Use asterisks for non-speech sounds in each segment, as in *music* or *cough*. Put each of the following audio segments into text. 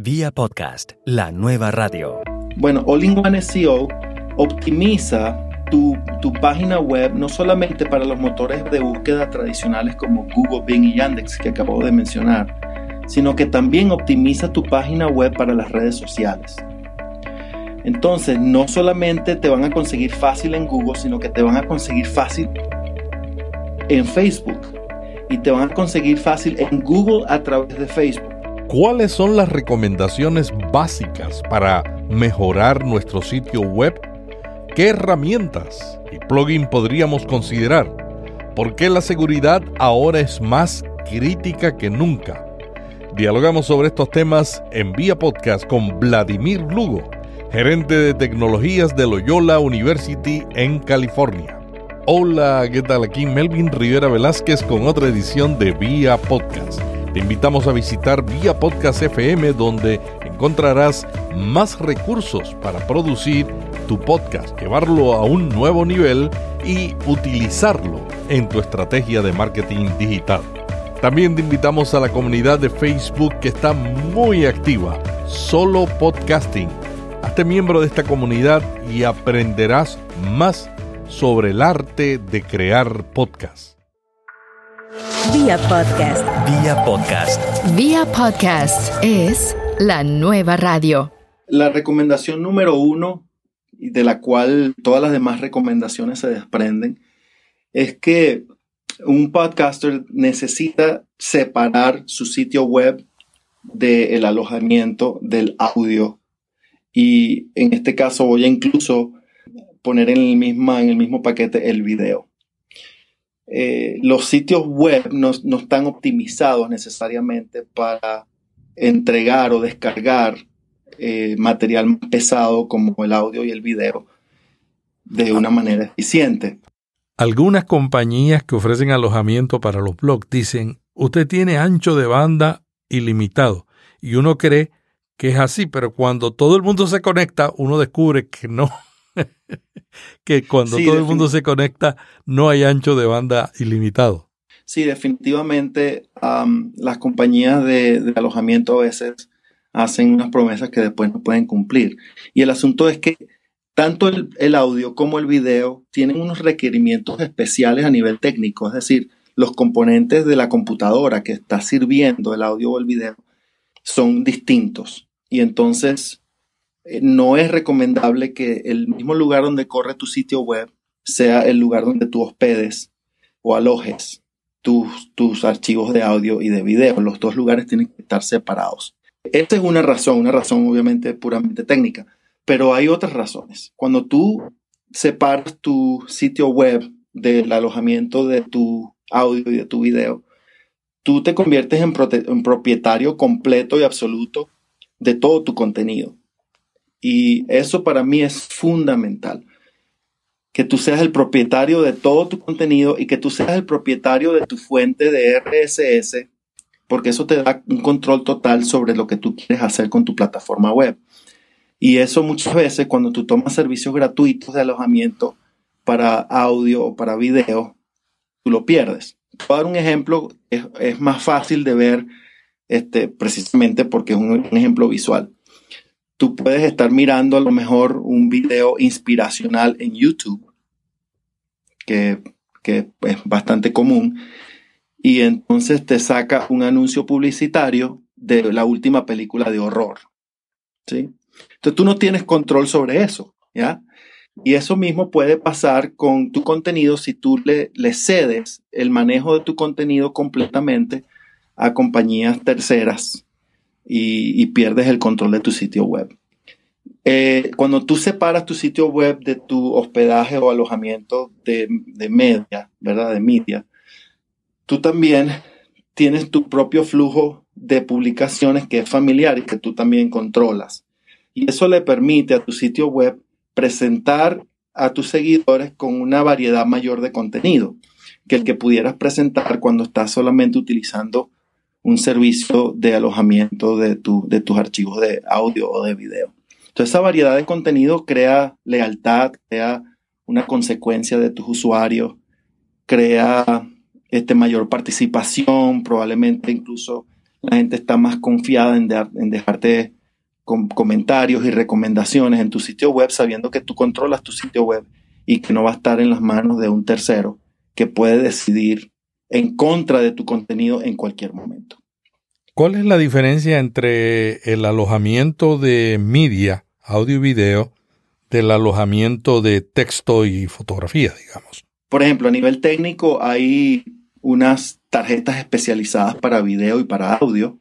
Vía podcast, la nueva radio. Bueno, All-in-One SEO optimiza tu, tu, página web no solamente para los motores de búsqueda tradicionales como Google, Bing y Yandex que acabo de mencionar, sino que también optimiza tu página web para las redes sociales. Entonces, no solamente te van a conseguir fácil en Google, sino que te van a conseguir fácil en Facebook y te van a conseguir fácil en Google a través de Facebook. ¿Cuáles son las recomendaciones básicas para mejorar nuestro sitio web? ¿Qué herramientas y plugin podríamos considerar? ¿Por qué la seguridad ahora es más crítica que nunca? Dialogamos sobre estos temas en Vía Podcast con Vladimir Lugo, gerente de tecnologías de Loyola University en California. Hola, ¿qué tal? Aquí Melvin Rivera Velázquez con otra edición de Vía Podcast. Te invitamos a visitar Vía Podcast FM donde encontrarás más recursos para producir tu podcast, llevarlo a un nuevo nivel y utilizarlo en tu estrategia de marketing digital. También te invitamos a la comunidad de Facebook que está muy activa, solo podcasting. Hazte miembro de esta comunidad y aprenderás más sobre el arte de crear podcasts. Vía podcast. Vía podcast. Vía podcast es la nueva radio. La recomendación número uno, de la cual todas las demás recomendaciones se desprenden, es que un podcaster necesita separar su sitio web del alojamiento del audio. Y en este caso voy a incluso poner en el, misma, en el mismo paquete el video. Eh, los sitios web no, están optimizados necesariamente para entregar o descargar eh, material pesado como el audio y el video de una manera eficiente. Algunas compañías que ofrecen alojamiento para los blogs dicen, usted tiene ancho de banda ilimitado. Y uno cree que es así, pero cuando todo el mundo se conecta, uno descubre que no. *laughs* que cuando todo el mundo se conecta no hay ancho de banda ilimitado. Sí, definitivamente las compañías de, alojamiento a veces hacen unas promesas que después no pueden cumplir. Y el asunto es que tanto el, el, audio como el video tienen unos requerimientos especiales a nivel técnico, es decir, los componentes de la computadora que está sirviendo el audio o el video son distintos. Y entonces no es recomendable que el mismo lugar donde corre tu sitio web sea el lugar donde tú hospedes o alojes tus, tus archivos de audio y de video. Los dos lugares tienen que estar separados. Esta es una razón, una razón obviamente puramente técnica, pero hay otras razones. Cuando tú separas tu sitio web del alojamiento de tu audio y de tu video, tú te conviertes en propietario completo y absoluto de todo tu contenido. Y eso para mí es fundamental. Que tú seas el propietario de todo tu contenido y que tú seas el propietario de tu fuente de RSS, porque eso te da un control total sobre lo que tú quieres hacer con tu plataforma web. Y eso muchas veces cuando tú tomas servicios gratuitos de alojamiento para audio o para video, tú lo pierdes. Para dar un ejemplo, es, más fácil de ver este, precisamente porque es un ejemplo visual tú puedes estar mirando a lo mejor un video inspiracional en YouTube, que, es bastante común, y entonces te saca un anuncio publicitario de la última película de horror. ¿sí? Entonces tú no tienes control sobre eso, ¿ya? Y eso mismo puede pasar con tu contenido si tú le, le cedes el manejo de tu contenido completamente a compañías terceras y, pierdes el control de tu sitio web. Eh, cuando tú separas tu sitio web de tu hospedaje o alojamiento de, media, ¿verdad? De media, tú también tienes tu propio flujo de publicaciones que es familiar y que tú también controlas. Y eso le permite a tu sitio web presentar a tus seguidores con una variedad mayor de contenido que el que pudieras presentar cuando estás solamente utilizando un servicio de alojamiento de, de tus archivos de audio o de video. Entonces, esa variedad de contenido crea lealtad, crea una consecuencia de tus usuarios, crea este, mayor participación, probablemente incluso la gente está más confiada en, en dejarte comentarios y recomendaciones en tu sitio web sabiendo que tú controlas tu sitio web y que no va a estar en las manos de un tercero que puede decidir en contra de tu contenido en cualquier momento. ¿Cuál es la diferencia entre el alojamiento de media, audio y video, del alojamiento de texto y fotografía, digamos? Por ejemplo, a nivel técnico hay unas tarjetas especializadas para video y para audio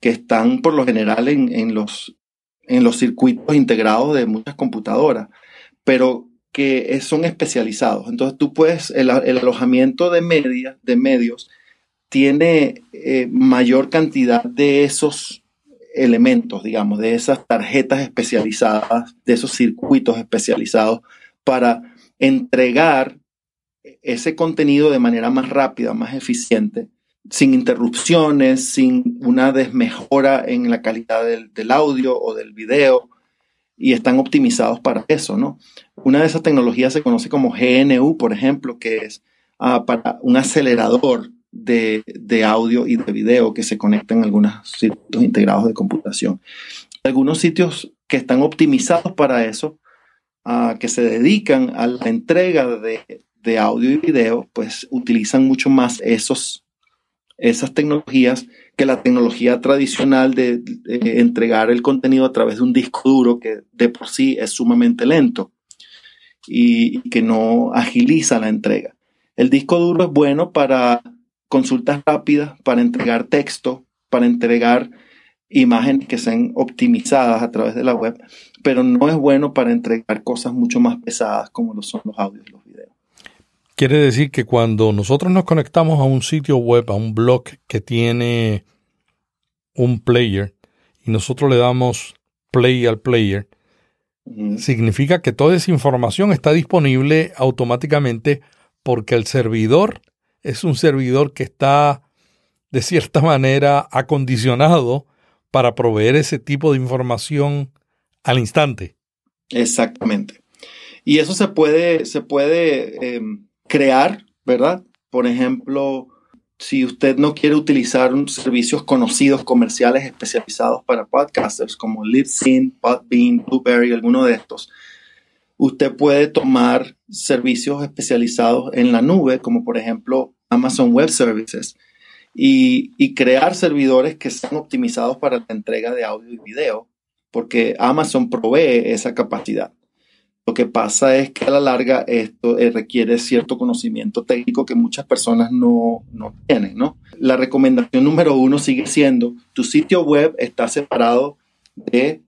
que están por lo general en, los, en los circuitos integrados de muchas computadoras, pero que son especializados. Entonces tú puedes, el, alojamiento de, media, de medios tiene eh, mayor cantidad de esos elementos, digamos, de esas tarjetas especializadas, de esos circuitos especializados para entregar ese contenido de manera más rápida, más eficiente sin interrupciones, sin una desmejora en la calidad del, audio o del video, y están optimizados para eso, ¿no? Una de esas tecnologías se conoce como GNU, por ejemplo, que es ah, para un acelerador de, audio y de video que se conecta en algunos circuitos integrados de computación. Algunos sitios que están optimizados para eso, ah, que se dedican a la entrega de, de audio y video, pues utilizan mucho más esos esas tecnologías que la tecnología tradicional de, entregar el contenido a través de un disco duro que de por sí es sumamente lento y, que no agiliza la entrega. El disco duro es bueno para consultas rápidas, para entregar texto, para entregar imágenes que sean optimizadas a través de la web, pero no es bueno para entregar cosas mucho más pesadas como lo son los audios y. Quiere decir que cuando nosotros nos conectamos a un sitio web, a un blog que tiene un player, y nosotros le damos play al player, significa que toda esa información está disponible automáticamente porque el servidor es un servidor que está de cierta manera acondicionado para proveer ese tipo de información al instante. Exactamente. Y eso se puede, se puede em, crear, ¿verdad? Por ejemplo, si usted no quiere utilizar servicios conocidos comerciales especializados para podcasters como Libsyn, Podbean, Blueberry, alguno de estos, usted puede tomar servicios especializados en la nube, como por ejemplo Amazon Web Services, y, y crear servidores que sean optimizados para la entrega de audio y video, porque Amazon provee esa capacidad. Lo que pasa es que a la larga esto eh, requiere cierto conocimiento técnico que muchas personas no, tienen, ¿no? La recomendación número uno sigue siendo, tu sitio web está separado de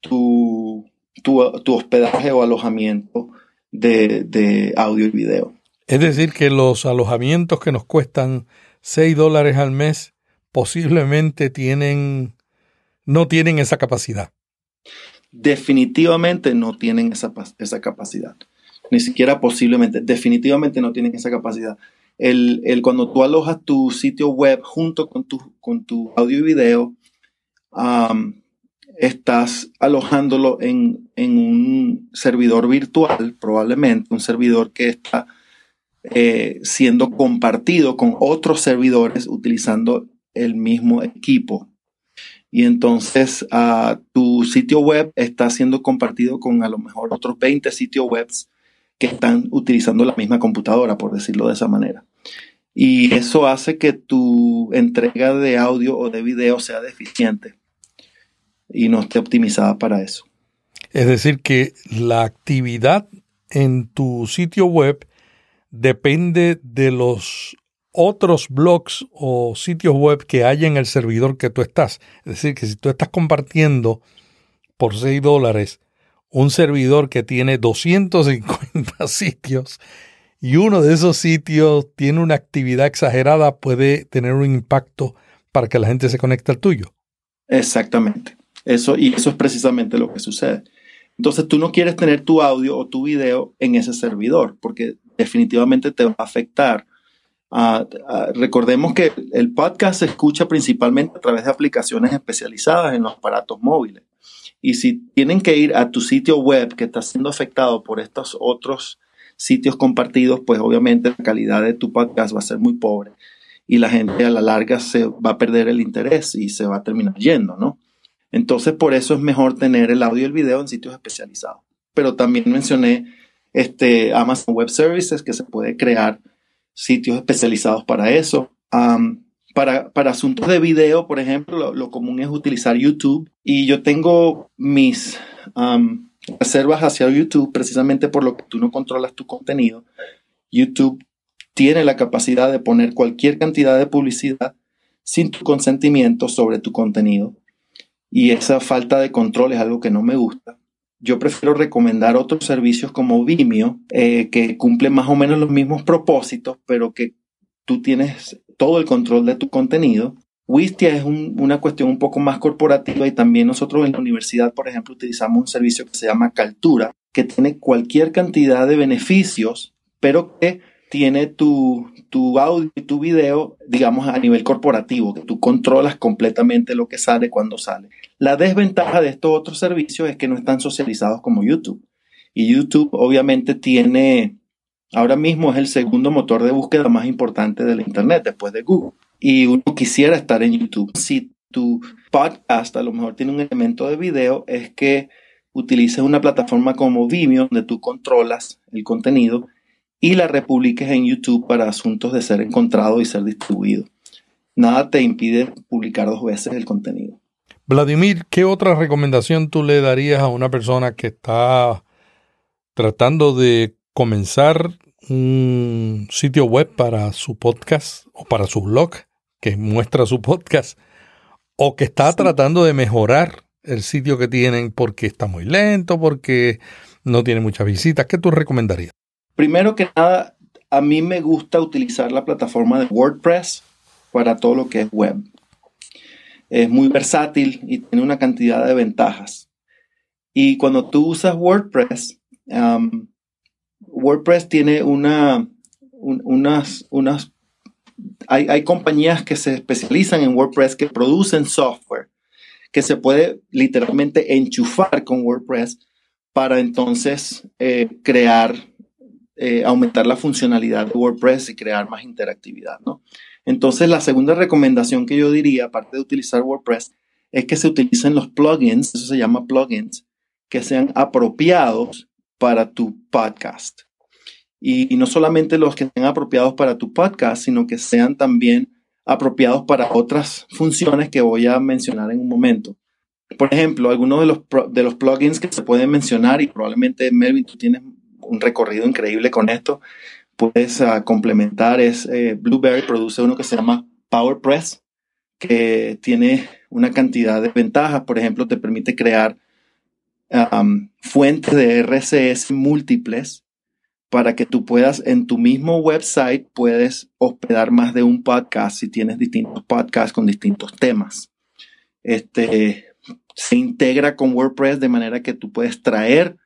tu, tu, hospedaje o alojamiento de, de, audio y video. Es decir, que los alojamientos que nos cuestan 6 dólares al mes posiblemente tienen, no tienen esa capacidad definitivamente no tienen esa, esa capacidad. Ni siquiera posiblemente, definitivamente no tienen esa capacidad. El, cuando tú alojas tu sitio web junto con tu, con tu audio y video, estás alojándolo en, un servidor virtual, probablemente un servidor que está eh, siendo compartido con otros servidores utilizando el mismo equipo y entonces uh, tu sitio web está siendo compartido con a lo mejor otros 20 sitios web que están utilizando la misma computadora, por decirlo de esa manera. Y eso hace que tu entrega de audio o de video sea deficiente y no esté optimizada para eso. Es decir, que la actividad en tu sitio web depende de los otros blogs o sitios web que hay en el servidor que tú estás. Es decir, que si tú estás compartiendo por 6 dólares un servidor que tiene 250 *laughs* sitios y uno de esos sitios tiene una actividad exagerada, puede tener un impacto para que la gente se conecte al tuyo. Exactamente. Eso, y eso es precisamente lo que sucede. Entonces tú no quieres tener tu audio o tu video en ese servidor porque definitivamente te va a afectar Ah, ah, recordemos que el podcast se escucha principalmente a través de aplicaciones especializadas en los aparatos móviles. Y si tienen que ir a tu sitio web que está siendo afectado por estos otros sitios compartidos, pues obviamente la calidad de tu podcast va a ser muy pobre. y la gente a la larga se va a perder el interés y se va a terminar yendo, ¿no? Entonces, por eso es mejor tener el audio y el video en sitios especializados. Pero también mencioné este, Amazon Web Services, que se puede crear sitios especializados para eso. para, para, asuntos de video, por ejemplo, lo, común es utilizar YouTube. Y yo tengo mis reservas hacia YouTube precisamente por lo que tú no controlas tu contenido. YouTube tiene la capacidad de poner cualquier cantidad de publicidad sin tu consentimiento sobre tu contenido. Y esa falta de control es algo que no me gusta. Yo prefiero recomendar otros servicios como Vimeo, eh, que cumplen más o menos los mismos propósitos, pero que tú tienes todo el control de tu contenido. Wistia es una cuestión un poco más corporativa y también nosotros en la universidad, por ejemplo, utilizamos un servicio que se llama Caltura, que tiene cualquier cantidad de beneficios, pero que tiene tu, tu audio y tu video, digamos, a nivel corporativo, que tú controlas completamente lo que sale cuando sale. La desventaja de estos otros servicios es que no están socializados como YouTube. Y YouTube obviamente tiene, ahora mismo es el segundo motor de búsqueda más importante del Internet después de Google. Y uno quisiera estar en YouTube. Si tu podcast a lo mejor tiene un elemento de video, es que utilices una plataforma como Vimeo, donde tú controlas el contenido y la republiques en YouTube para asuntos de ser encontrado y ser distribuido. Nada te impide publicar dos veces el contenido. Vladimir, ¿qué otra recomendación tú le darías a una persona que está tratando de comenzar un sitio web para su podcast o para su blog que muestra su podcast o que está tratando de mejorar el sitio que tienen porque está muy lento, porque no tiene muchas visitas? ¿Qué tú recomendarías? Primero que nada, a mí me gusta utilizar la plataforma de WordPress para todo lo que es web. Es muy versátil y tiene una cantidad de ventajas. Y cuando tú usas WordPress, um, WordPress tiene una, unas, unas hay, hay, compañías que se especializan en WordPress que producen software que se puede literalmente enchufar con WordPress para entonces eh, crear eh, aumentar la funcionalidad de WordPress y crear más interactividad, ¿no? Entonces, la segunda recomendación que yo diría, aparte de utilizar WordPress, es que se utilicen los plugins, eso se llama plugins, que sean apropiados para tu podcast. Y, no solamente los que sean apropiados para tu podcast, sino que sean también apropiados para otras funciones que voy a mencionar en un momento. Por ejemplo, algunos de los, de los plugins que se pueden mencionar, y probablemente Melvin, tú tienes un recorrido increíble con esto. Puedes uh, complementar, es eh, Blueberry produce uno que se llama PowerPress, que tiene una cantidad de ventajas. Por ejemplo, te permite crear fuentes de RCS múltiples para que tú puedas en tu mismo website puedes hospedar más de un podcast si tienes distintos podcasts con distintos temas. Este se integra con WordPress de manera que tú puedes traer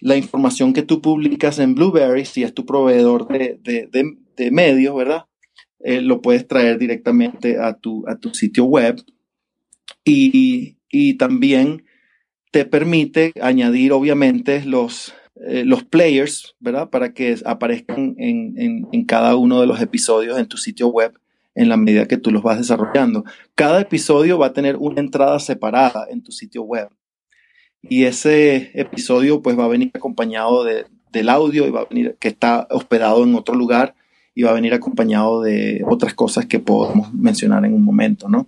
la información que tú publicas en Blueberry, si es tu proveedor de, de, medios, ¿verdad? Eh, lo puedes traer directamente a tu, a tu sitio web y, también te permite añadir, obviamente, los, eh, los players, ¿verdad? Para que aparezcan en, en cada uno de los episodios en tu sitio web en la medida que tú los vas desarrollando. Cada episodio va a tener una entrada separada en tu sitio web y ese episodio pues va a venir acompañado de, del audio y va a venir que está hospedado en otro lugar y va a venir acompañado de otras cosas que podemos mencionar en un momento, ¿no?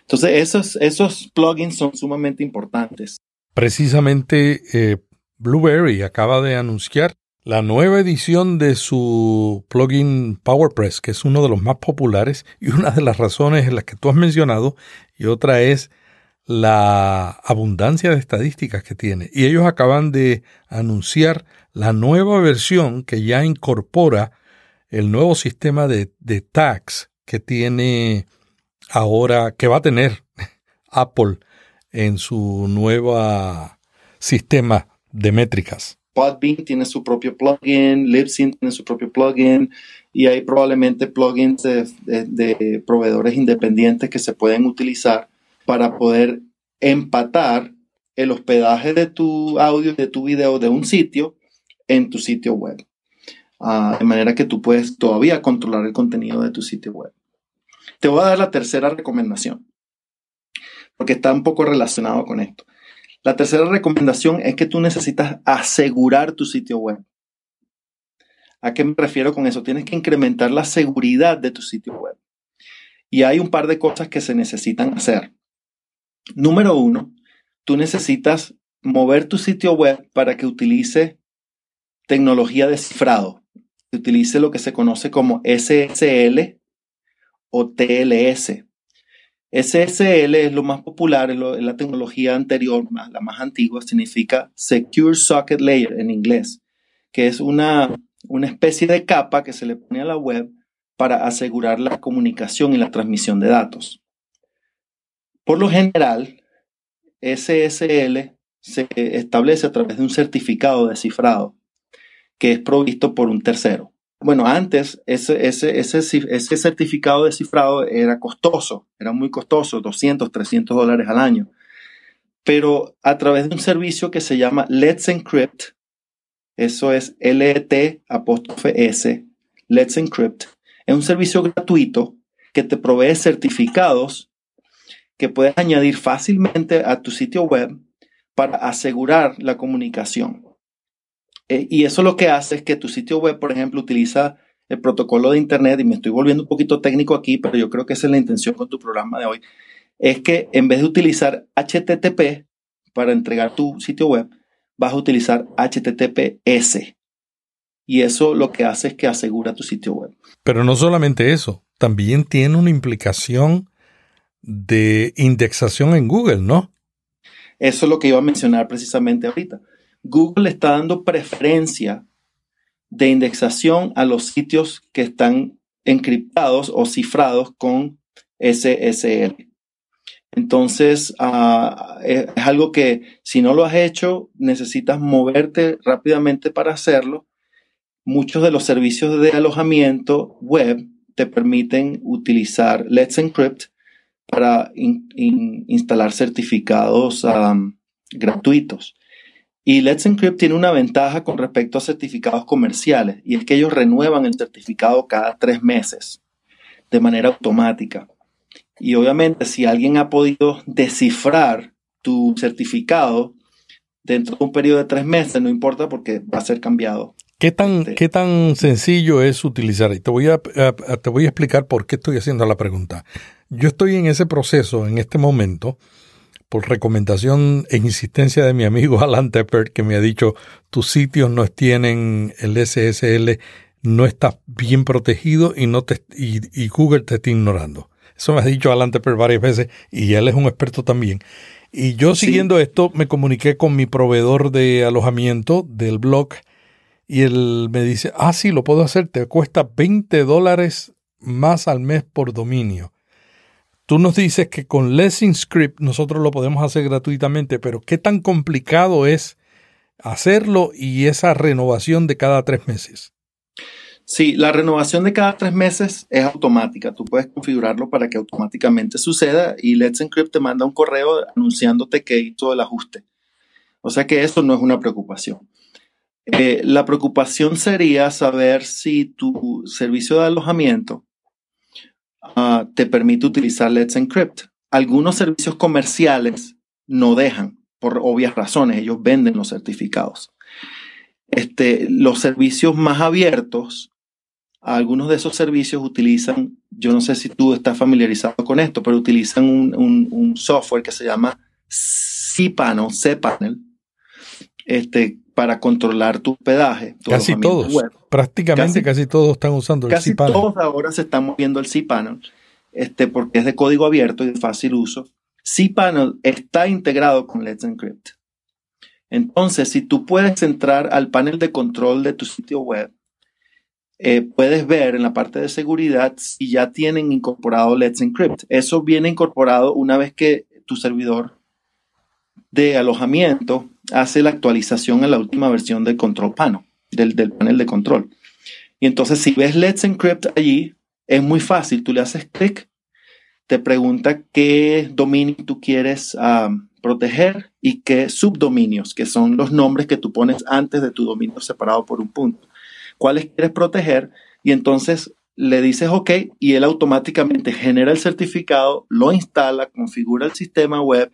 Entonces esos, esos plugins son sumamente importantes. Precisamente eh, Blueberry acaba de anunciar la nueva edición de su plugin PowerPress, que es uno de los más populares y una de las razones en las que tú has mencionado, y otra es la abundancia de estadísticas que tiene. Y ellos acaban de anunciar la nueva versión que ya incorpora el nuevo sistema de, tags que tiene ahora, que va a tener *laughs* Apple en su nuevo sistema de métricas. Podbean tiene su propio plugin, Libsyn tiene su propio plugin y hay probablemente plugins de proveedores independientes que se pueden utilizar para poder empatar el hospedaje de tu audio, de tu video de un sitio en tu sitio web. Ah, de manera que tú puedes todavía controlar el contenido de tu sitio web. Te voy a dar la tercera recomendación, porque está un poco relacionado con esto. La tercera recomendación es que tú necesitas asegurar tu sitio web. ¿A qué me refiero con eso? Tienes que incrementar la seguridad de tu sitio web. Y hay un par de cosas que se necesitan hacer. Número uno, tú necesitas mover tu sitio web para que utilice tecnología de cifrado, que utilice lo que se conoce como SSL o TLS. SSL es lo más popular, es, la tecnología anterior, la más antigua, significa Secure Socket Layer en inglés, que es una, una especie de capa que se le pone a la web para asegurar la comunicación y la transmisión de datos. Por lo general, SSL se establece a través de un certificado de cifrado que es provisto por un tercero. Bueno, antes ese, ese, ese, ese certificado de cifrado era costoso, era muy costoso, 200, 300 dólares al año. Pero a través de un servicio que se llama Let's Encrypt, eso es L-E-T apóstrofe S, Let's Encrypt, es un servicio gratuito que te provee certificados que puedes añadir fácilmente a tu sitio web para asegurar la comunicación. Eh, y eso lo que hace es que tu sitio web, por ejemplo, utiliza el protocolo de Internet, y me estoy volviendo un poquito técnico aquí, pero yo creo que esa es la intención con tu programa de hoy, es que en vez de utilizar HTTP para entregar tu sitio web, vas a utilizar HTTPS. Y eso lo que hace es que asegura tu sitio web. Pero no solamente eso, también tiene una implicación de indexación en Google, ¿no? Eso es lo que iba a mencionar precisamente ahorita. Google está dando preferencia de indexación a los sitios que están encriptados o cifrados con SSL. Entonces, ah, es algo que si no lo has hecho, necesitas moverte rápidamente para hacerlo. Muchos de los servicios de alojamiento web te permiten utilizar Let's Encrypt para instalar certificados gratuitos. Y Let's Encrypt tiene una ventaja con respecto a certificados comerciales y es que ellos renuevan el certificado cada tres meses de manera automática. Y obviamente si alguien ha podido descifrar tu certificado dentro de un periodo de tres meses, no importa porque va a ser cambiado. ¿Qué tan, ¿qué tan sencillo es utilizar? Y te voy, a, te voy a explicar por qué estoy haciendo la pregunta. Yo estoy en ese proceso en este momento por recomendación e insistencia de mi amigo *laughs* Alan Tepper, que me ha dicho, tus sitios no tienen el SSL, no está bien protegido y, no te, y, Google te está ignorando. Eso me ha dicho Alan Tepper varias veces y él es un experto también. Y yo siguiendo esto me comuniqué con mi proveedor de alojamiento del blog y él me dice, ah, sí, lo puedo hacer, te cuesta 20 dólares más al mes por dominio. Tú nos dices que con Lessing Script nosotros lo podemos hacer gratuitamente, pero ¿qué tan complicado es hacerlo y esa renovación de cada tres meses? Sí, la renovación de cada tres meses es automática. Tú puedes configurarlo para que automáticamente suceda y Let's Encrypt te manda un correo anunciándote que hizo el ajuste. O sea que eso no es una preocupación. Eh, la preocupación sería saber si tu servicio de alojamiento Ah, te permite utilizar Let's Encrypt. Algunos servicios comerciales no dejan, por obvias razones, ellos venden los certificados. Este, los servicios más abiertos, algunos de esos servicios utilizan, yo no sé si tú estás familiarizado con esto, pero utilizan un, software que se llama cPanel, cPanel, este, para controlar tu hospedaje. Casi todos. Prácticamente casi, todos están usando el cPanel. Casi todos ahora se están moviendo el cPanel, este, porque es de código abierto y de fácil uso. cPanel está integrado con Let's Encrypt. Entonces, si tú puedes entrar al panel de control de tu sitio web, eh, puedes ver en la parte de seguridad si ya tienen incorporado Let's Encrypt. Eso viene incorporado una vez que tu servidor de alojamiento hace la actualización a la última versión del control panel, del, panel de control. Y entonces si ves Let's Encrypt allí, es muy fácil. Tú le haces clic, te pregunta qué dominio tú quieres proteger y qué subdominios, que son los nombres que tú pones antes de tu dominio separado por un punto. ¿Cuáles quieres proteger? Y entonces le dices OK y él automáticamente genera el certificado, lo instala, configura el sistema web.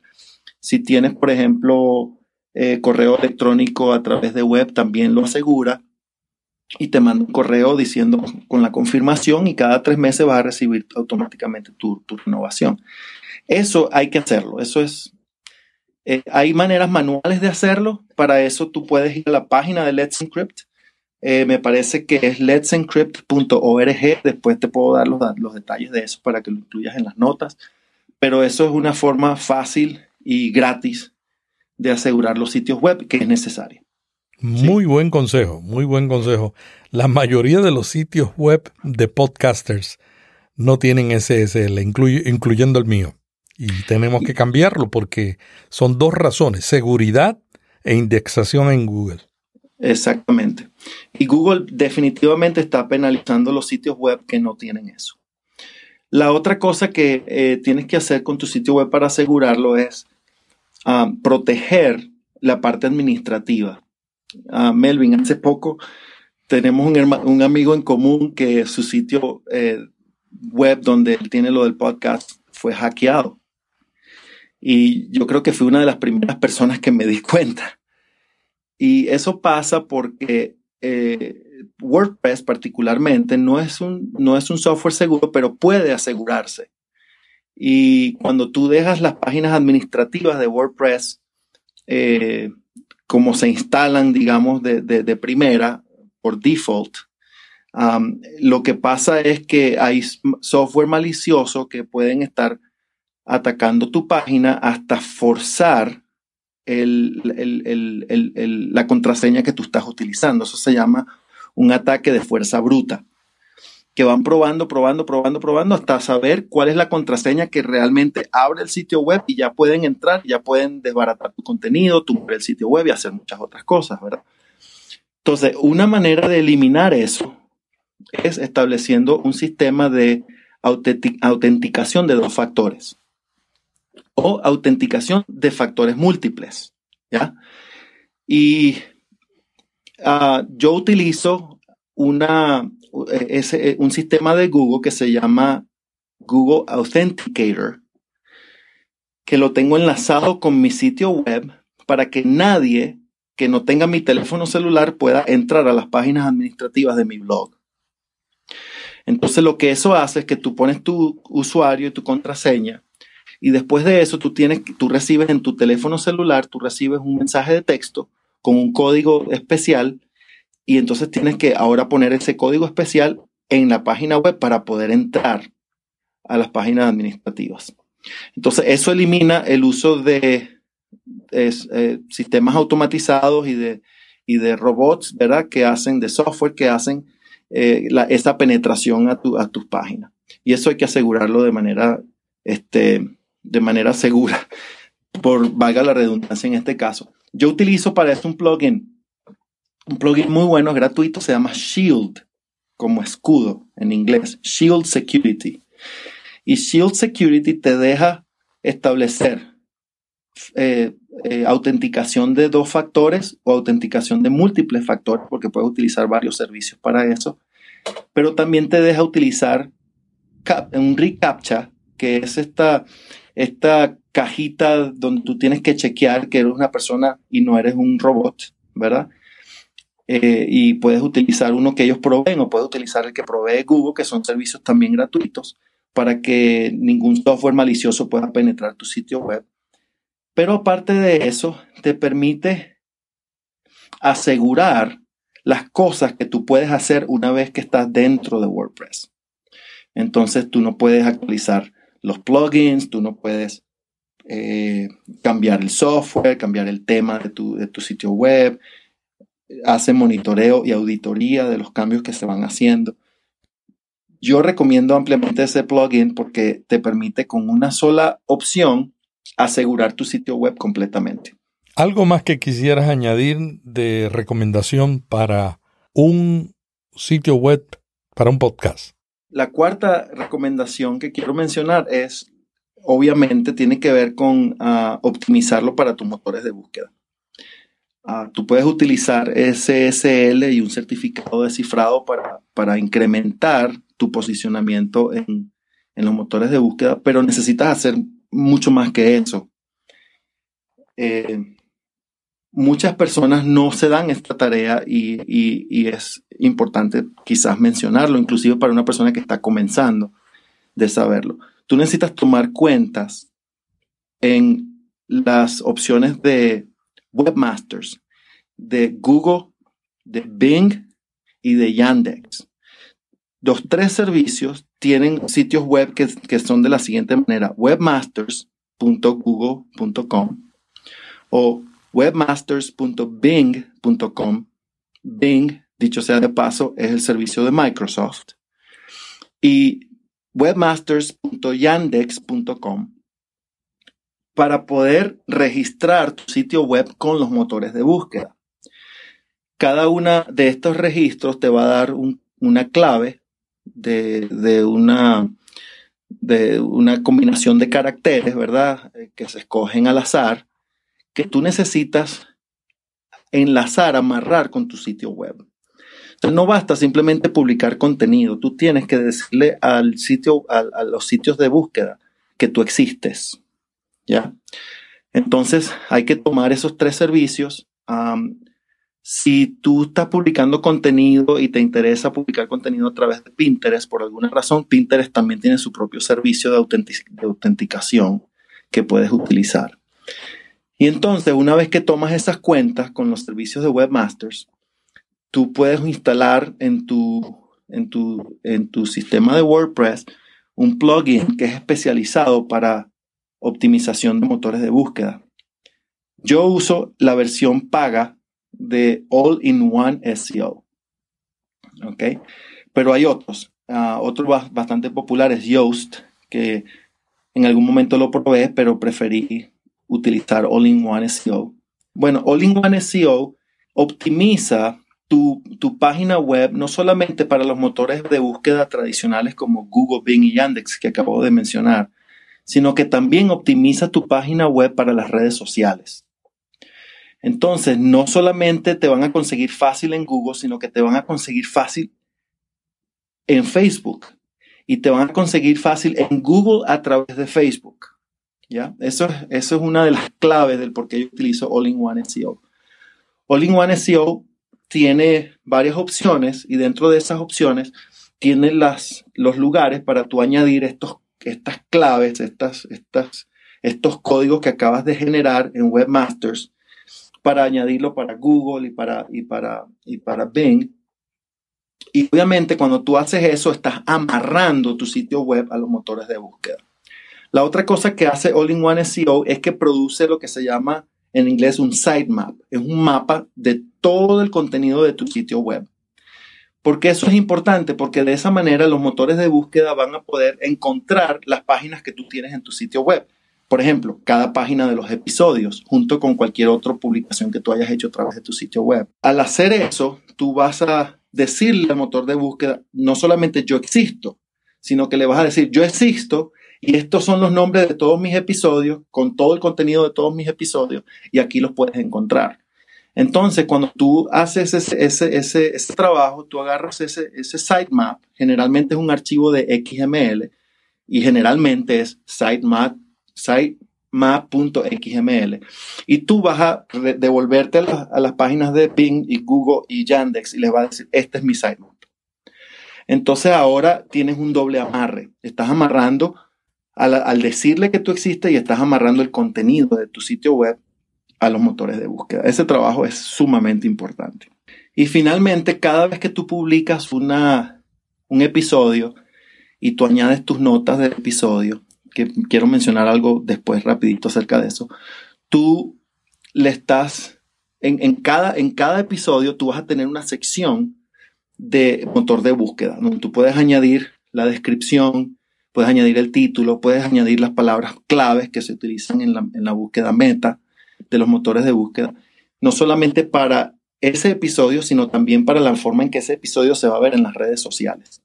Si tienes, por ejemplo, eh, correo electrónico a través de web, también lo asegura y te manda un correo diciendo con la confirmación y cada tres meses vas a recibir automáticamente tu, renovación. Eso hay que hacerlo. Eso es. Eh, hay maneras manuales de hacerlo. Para eso tú puedes ir a la página de Let's Encrypt eh, me parece que es let'sencrypt.org. Después te puedo dar los, los detalles de eso para que lo incluyas en las notas. Pero eso es una forma fácil y gratis de asegurar los sitios web que es necesario. Muy buen consejo, muy buen consejo. La mayoría de los sitios web de podcasters no tienen SSL, incluyendo el mío. Y tenemos que cambiarlo porque son dos razones, seguridad e indexación en Google. Exactamente. Y Google definitivamente está penalizando los sitios web que no tienen eso. La otra cosa que eh, tienes que hacer con tu sitio web para asegurarlo es ah, proteger la parte administrativa. Ah, Melvin, hace poco tenemos un, amigo en común que su sitio eh, web donde él tiene lo del podcast fue hackeado. Y yo creo que fui una de las primeras personas que me di *laughs* cuenta. Y eso pasa porque eh, WordPress particularmente no es, un, no es un software seguro, pero puede asegurarse. Y cuando tú dejas las páginas administrativas de WordPress eh, como se instalan, digamos, de, primera por default, lo que pasa es que hay software malicioso que pueden estar atacando tu página hasta forzar la contraseña que tú estás utilizando. Eso se llama un ataque de fuerza bruta, que van probando, probando, probando, probando hasta saber cuál es la contraseña que realmente abre el sitio web y ya pueden entrar, ya pueden desbaratar tu contenido, tumbar el sitio web y hacer muchas otras cosas, ¿verdad? Entonces, una manera de eliminar eso es estableciendo un sistema de autenticación de dos factores o autenticación de factores múltiples. ¿ya? Y ah, yo utilizo una, ese, un sistema de Google que se llama Google Authenticator, que lo tengo enlazado con mi sitio web para que nadie que no tenga mi teléfono celular pueda entrar a las páginas administrativas de mi blog. Entonces lo que eso hace es que tú pones tu usuario y tu contraseña y después de eso, tú, tienes, tú recibes en tu teléfono celular, tú recibes un mensaje de texto con un código especial y entonces tienes que ahora poner ese código especial en la página web para poder entrar a las páginas administrativas. Entonces, eso elimina el uso de eh, sistemas automatizados y de, y de robots, ¿verdad? Que hacen, de software que hacen eh, esa penetración a, tu, a tus páginas. Y eso hay que asegurarlo de manera este, de manera segura, por valga la redundancia en este caso. Yo utilizo para esto un plugin, un plugin muy bueno, gratuito, se llama Shield, como escudo en inglés, Shield Security. Y Shield Security te deja establecer eh, eh, autenticación de dos factores o autenticación de múltiples factores, porque puedes utilizar varios servicios para eso, pero también te deja utilizar un reCAPTCHA, que es esta, esta cajita donde tú tienes que chequear que eres una persona y no eres un robot, ¿verdad? Eh, y puedes utilizar uno que ellos proveen o puedes utilizar el que provee Google, que son servicios también gratuitos, para que ningún software malicioso pueda penetrar tu sitio web. Pero aparte de eso, te permite asegurar las cosas que tú puedes hacer una vez que estás dentro de WordPress. Entonces tú no puedes actualizar los plugins, tú no puedes eh, cambiar el software, cambiar el tema de tu, de tu sitio web, hace monitoreo y auditoría de los cambios que se van haciendo. Yo recomiendo ampliamente ese plugin porque te permite con una sola opción asegurar tu sitio web completamente. ¿Algo más que quisieras añadir de recomendación para un sitio web, para un podcast? La cuarta recomendación que quiero mencionar es, obviamente, tiene que ver con ah, optimizarlo para tus motores de búsqueda. Ah, tú puedes utilizar SSL y un certificado de cifrado para, para incrementar tu posicionamiento en, los motores de búsqueda, pero necesitas hacer mucho más que eso. Eh, muchas personas no se dan esta tarea y, y, es importante quizás mencionarlo, inclusive para una persona que está comenzando de saberlo. Tú necesitas tomar cuentas en las opciones de webmasters, de Google, de Bing y de Yandex. Los tres servicios tienen sitios web que, son de la siguiente manera: webmasters.google.com o webmasters.bing.com. Bing, dicho sea de paso, es el servicio de Microsoft. Y webmasters.yandex.com para poder registrar tu sitio web con los motores de búsqueda. Cada uno de estos registros te va a dar una clave de, una, combinación de caracteres, ¿verdad? Eh, que se escogen al azar, que tú necesitas enlazar, amarrar con tu sitio web. Entonces no basta simplemente publicar contenido, tú tienes que decirle al sitio, a los sitios de búsqueda que tú existes. ¿Ya? Entonces hay que tomar esos tres servicios. si tú estás publicando contenido y te interesa publicar contenido a través de Pinterest, por alguna razón, Pinterest también tiene su propio servicio de, de autenticación que puedes utilizar. Y entonces, una vez que tomas esas cuentas con los servicios de webmasters, tú puedes instalar en tu, en tu, en tu sistema de WordPress un plugin que es especializado para optimización de motores de búsqueda. Yo uso la versión paga de All-in-One SEO. ¿Ok? Pero hay otros. Uh, otro bastante popular es Yoast, que en algún momento lo probé, pero preferí utilizar All-in-One SEO. Bueno, All-in-One SEO optimiza tu, tu, página web no solamente para los motores de búsqueda tradicionales como Google, Bing y Yandex que acabo de mencionar, sino que también optimiza tu página web para las redes sociales. Entonces, no solamente te van a conseguir fácil en Google, sino que te van a conseguir fácil en Facebook y te van a conseguir fácil en Google a través de Facebook. ¿Ya? Eso, eso es una de las claves del por qué yo utilizo All-in-One SEO. All-in-One SEO tiene varias opciones y dentro de esas opciones tiene las, los lugares para tú añadir estos estas claves, estas, estas, estos códigos que acabas de generar en Webmasters para añadirlo para Google y para, y para, y para Bing. Y obviamente cuando tú haces eso, estás amarrando tu sitio web a los motores de búsqueda. La otra cosa que hace All-in-One SEO es que produce lo que se llama en inglés un sitemap. Es un mapa de todo el contenido de tu sitio web. Porque eso es importante? Porque de esa manera los motores de búsqueda van a poder encontrar las páginas que tú tienes en tu sitio web. Por ejemplo, cada página de los episodios, junto con cualquier otra publicación que tú hayas hecho a través de tu sitio web. Al hacer eso, tú vas a decirle al motor de búsqueda, no solamente yo existo, sino que le vas a decir, yo existo y estos son los nombres de todos mis episodios, con todo el contenido de todos mis episodios, y aquí los puedes encontrar. Entonces, cuando tú haces ese, ese, ese, ese trabajo, tú agarras ese, ese sitemap, generalmente es un archivo de XML y generalmente es sitemap, sitemap.xml. Y tú vas a devolverte a, las páginas de Bing y Google y Yandex y les vas a decir, este es mi sitemap. Entonces ahora tienes un doble amarre. Estás amarrando al, al decirle que tú existes y estás amarrando el contenido de tu sitio web a los motores de búsqueda. Ese trabajo es sumamente importante. Y finalmente, cada vez que tú publicas una, un episodio y tú añades tus notas del episodio, que quiero mencionar algo después rapidito acerca de eso, tú le estás, en, en, cada, en cada episodio tú vas a tener una sección de motor de búsqueda, donde tú puedes añadir la descripción, puedes añadir el título, puedes añadir las palabras claves que se utilizan en la, en la búsqueda meta, de los motores de búsqueda, no solamente para ese episodio, sino también para la forma en que ese episodio se va a ver en las redes sociales.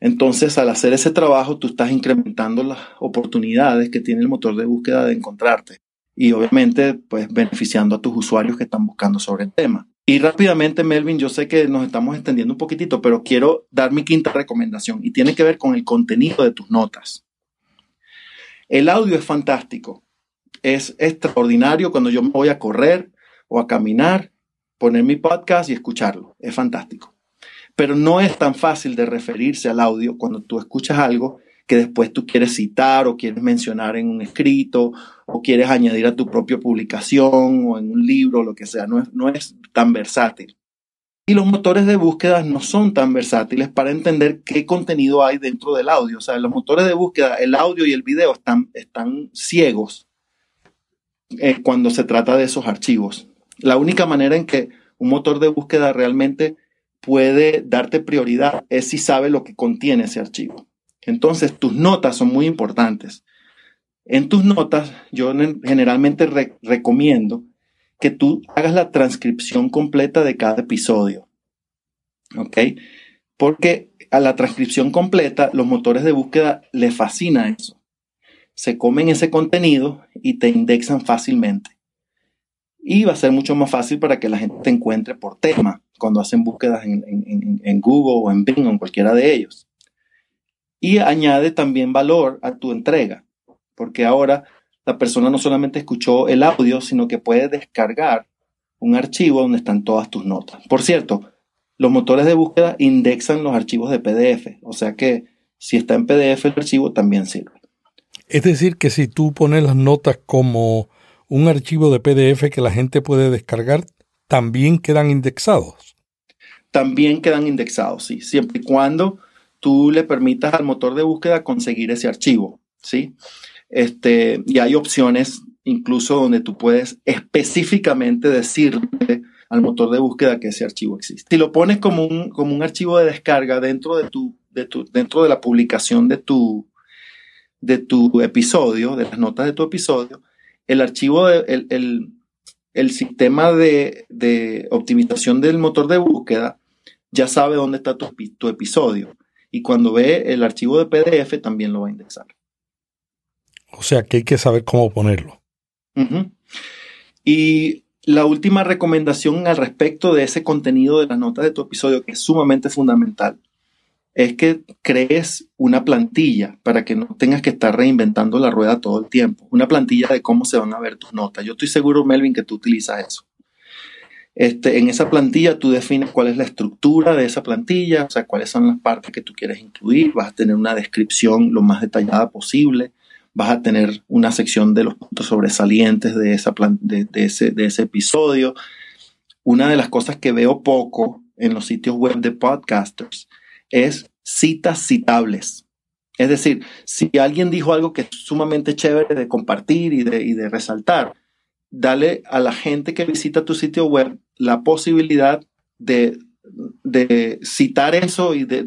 Entonces, al hacer ese trabajo, tú estás incrementando las oportunidades que tiene el motor de búsqueda de encontrarte y obviamente, pues beneficiando a tus usuarios que están buscando sobre el tema. Y rápidamente, Melvin, yo sé que nos estamos extendiendo un poquitito, pero quiero dar mi quinta recomendación y tiene que ver con el contenido de tus notas. El audio es fantástico. Es extraordinario cuando yo me voy a correr o a caminar, poner mi podcast y escucharlo. Es fantástico. Pero no es tan fácil de referirse al audio cuando tú escuchas algo que después tú quieres citar o quieres mencionar en un escrito o quieres añadir a tu propia publicación o en un libro, lo que sea. No es, no es tan versátil. Y los motores de búsqueda no son tan versátiles para entender qué contenido hay dentro del audio. O sea, los motores de búsqueda, el audio y el video están, están ciegos eh, cuando se trata de esos archivos. La única manera en que un motor de búsqueda realmente puede darte prioridad es si sabe lo que contiene ese archivo. Entonces, tus notas son muy importantes. En tus notas, yo generalmente recomiendo que tú hagas la transcripción completa de cada episodio. ¿Ok? Porque a la transcripción completa, los motores de búsqueda les fascina eso. Se comen ese contenido y te indexan fácilmente. Y va a ser mucho más fácil para que la gente te encuentre por tema cuando hacen búsquedas en, en Google o en Bing o en cualquiera de ellos y añade también valor a tu entrega, porque ahora la persona no solamente escuchó el audio, sino que puede descargar un archivo donde están todas tus notas. Por cierto, los motores de búsqueda indexan los archivos de PDF, o sea que si está en PDF el archivo también sirve. Es decir, que si tú pones las notas como un archivo de PDF que la gente puede descargar, también quedan indexados. También quedan indexados, sí, siempre y cuando tú le permitas al motor de búsqueda conseguir ese archivo, ¿sí? Este, y hay opciones incluso donde tú puedes específicamente decirle al motor de búsqueda que ese archivo existe. Si lo pones como un, como un archivo de descarga dentro de, tu, de tu, dentro de la publicación de tu, de tu episodio, de las notas de tu episodio, el archivo, el, el, el, sistema de, de, optimización del motor de búsqueda ya sabe dónde está tu, tu episodio y cuando ve el archivo de PDF también lo va a indexar. O sea que hay que saber cómo ponerlo. Y la última recomendación al respecto de ese contenido de las notas de tu episodio, que es sumamente fundamental, es que crees una plantilla para que no tengas que estar reinventando la rueda todo el tiempo. Una plantilla de cómo se van a ver tus notas. Yo estoy seguro, Melvin, que tú utilizas eso. Este, en esa plantilla tú defines cuál es la estructura de esa plantilla, o sea, cuáles son las partes que tú quieres incluir, vas a tener una descripción lo más detallada posible, vas a tener una sección de los puntos sobresalientes de, esa de, ese, de ese episodio. Una de las cosas que veo poco en los sitios web de podcasters es citas citables. Es decir, si alguien dijo algo que es sumamente chévere de compartir y de, y de resaltar, dale a la gente que visita tu sitio web la posibilidad de, citar eso y de,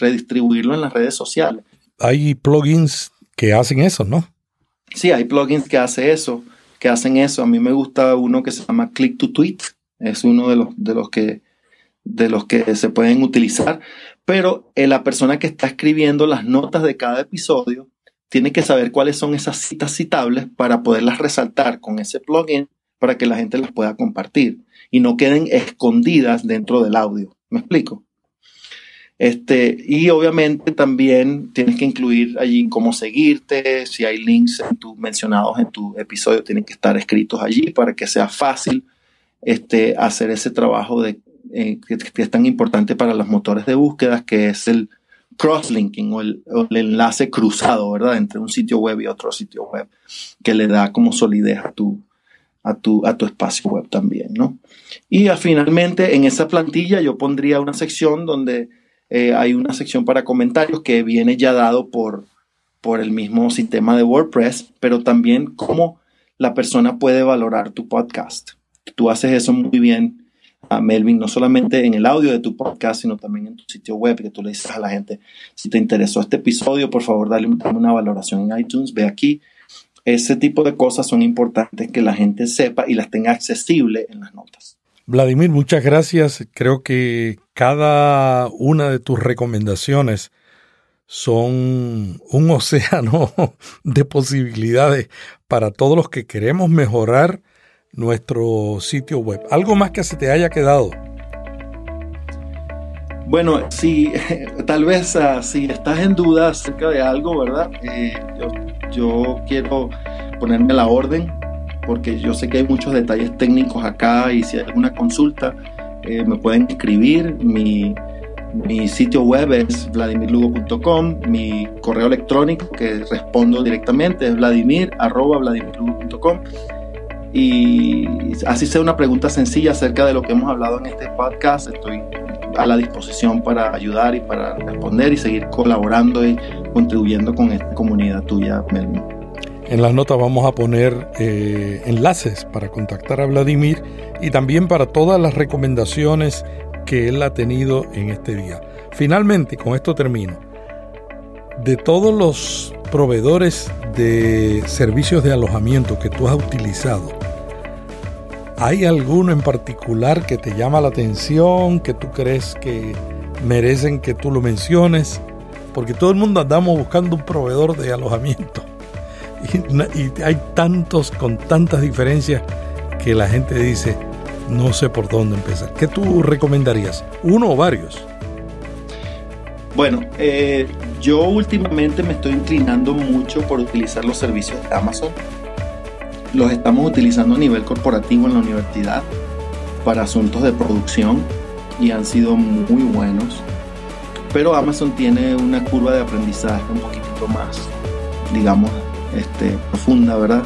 redistribuirlo en las redes sociales. Hay plugins que hacen eso, ¿no? Sí, hay plugins que hacen eso, que hacen eso. A mí me gusta uno que se llama Click to Tweet. Es uno de los, de los que de los que se pueden utilizar, pero eh, la persona que está escribiendo las notas de cada episodio tiene que saber cuáles son esas citas citables para poderlas resaltar con ese plugin para que la gente las pueda compartir y no queden escondidas dentro del audio. ¿Me explico? Este, y obviamente también tienes que incluir allí cómo seguirte, si hay links mencionados en tu episodio, tienen que estar escritos allí para que sea fácil este, hacer ese trabajo de, eh, que, es tan importante para los motores de búsqueda, que es el, crosslinking o el, enlace cruzado, ¿verdad? Entre un sitio web y otro sitio web, que le da como solidez a tu, a tu, a tu espacio web también, ¿no? Y finalmente en esa plantilla yo pondría una sección donde eh, hay una sección para comentarios que viene ya dado por, por el mismo sistema de WordPress, pero también cómo la persona puede valorar tu podcast. Tú haces eso muy bien Melvin, no solamente en el audio de tu podcast, sino también en tu sitio web, que tú le dices a la gente, si te interesó este episodio, por favor, dale, una valoración en iTunes, ve aquí. Ese tipo de cosas son importantes que la gente sepa y las tenga accesible en las notas. Vladimir, muchas gracias. Creo que cada una de tus recomendaciones son un *laughs* océano de posibilidades para todos los que queremos mejorar nuestro sitio web. ¿Algo más que se te haya quedado? Bueno, si *laughs* tal vez uh, si estás en duda acerca de algo, ¿verdad? Eh, yo, quiero ponerme la orden porque yo sé que hay muchos detalles técnicos acá y si hay alguna consulta eh, me pueden escribir. Mi, mi sitio web es vladimirlugo.com, mi correo electrónico que respondo directamente es vladimir.vladimirlugo.com y así sea una pregunta sencilla acerca de lo que hemos hablado en este podcast, estoy a la disposición para ayudar y para responder y seguir colaborando y contribuyendo con esta comunidad tuya, Melvin. En las notas vamos a poner eh, enlaces para contactar a Vladimir y también para todas las recomendaciones que él ha tenido en este día. Finalmente, con esto termino. De todos los proveedores de servicios de alojamiento que tú has utilizado, ¿hay alguno en particular que te llama la atención, que tú crees que merecen que tú lo menciones? Porque todo el mundo andamos buscando un proveedor de alojamiento. *laughs* Y, hay tantos con tantas diferencias que la gente dice, no sé por dónde empezar. ¿Qué tú recomendarías? ¿Uno o varios? Bueno, eh, yo últimamente me estoy inclinando mucho por utilizar los servicios de Amazon. Los estamos utilizando a nivel corporativo en la universidad para asuntos de producción y han sido muy buenos. Pero Amazon tiene una curva de aprendizaje un poquito más, digamos, este, profunda, ¿verdad?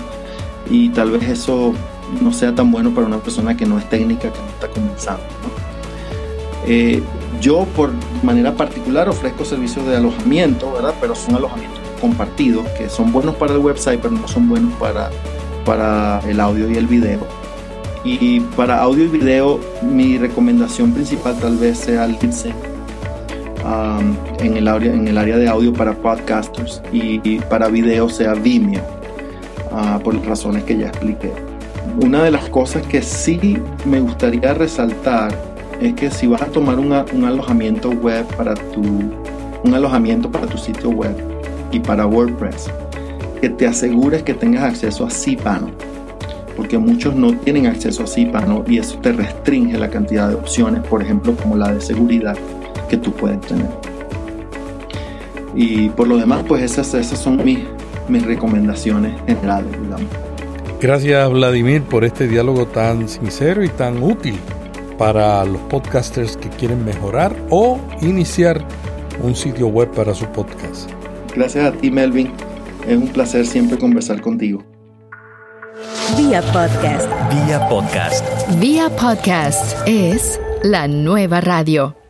Y tal vez eso no sea tan bueno para una persona que no es técnica, que no está comenzando. Eh, yo por manera particular ofrezco servicios de alojamiento, ¿verdad? Pero son alojamientos compartidos que son buenos para el website, pero no son buenos para, para el audio y el video. Y para audio y video, mi recomendación principal tal vez sea Libsyn um, en, el área, en el área de audio para podcasters y, para video sea Vimeo, uh, por las razones que ya expliqué. Una de las cosas que sí me gustaría resaltar es que si vas a tomar un alojamiento web para tu un alojamiento para tu sitio web y para WordPress, que te asegures que tengas acceso a cPanel, porque muchos no tienen acceso a cPanel y eso te restringe la cantidad de opciones, por ejemplo, como la de seguridad que tú puedes tener. Y por lo demás, pues esas, esas son mis, mis recomendaciones generales, digamos. Gracias Vladimir por este diálogo tan sincero y tan útil para los podcasters que quieren mejorar o iniciar un sitio web para su podcast. Gracias a ti Melvin, es un placer siempre conversar contigo. Vía podcast. Vía podcast. Vía podcast es la nueva radio.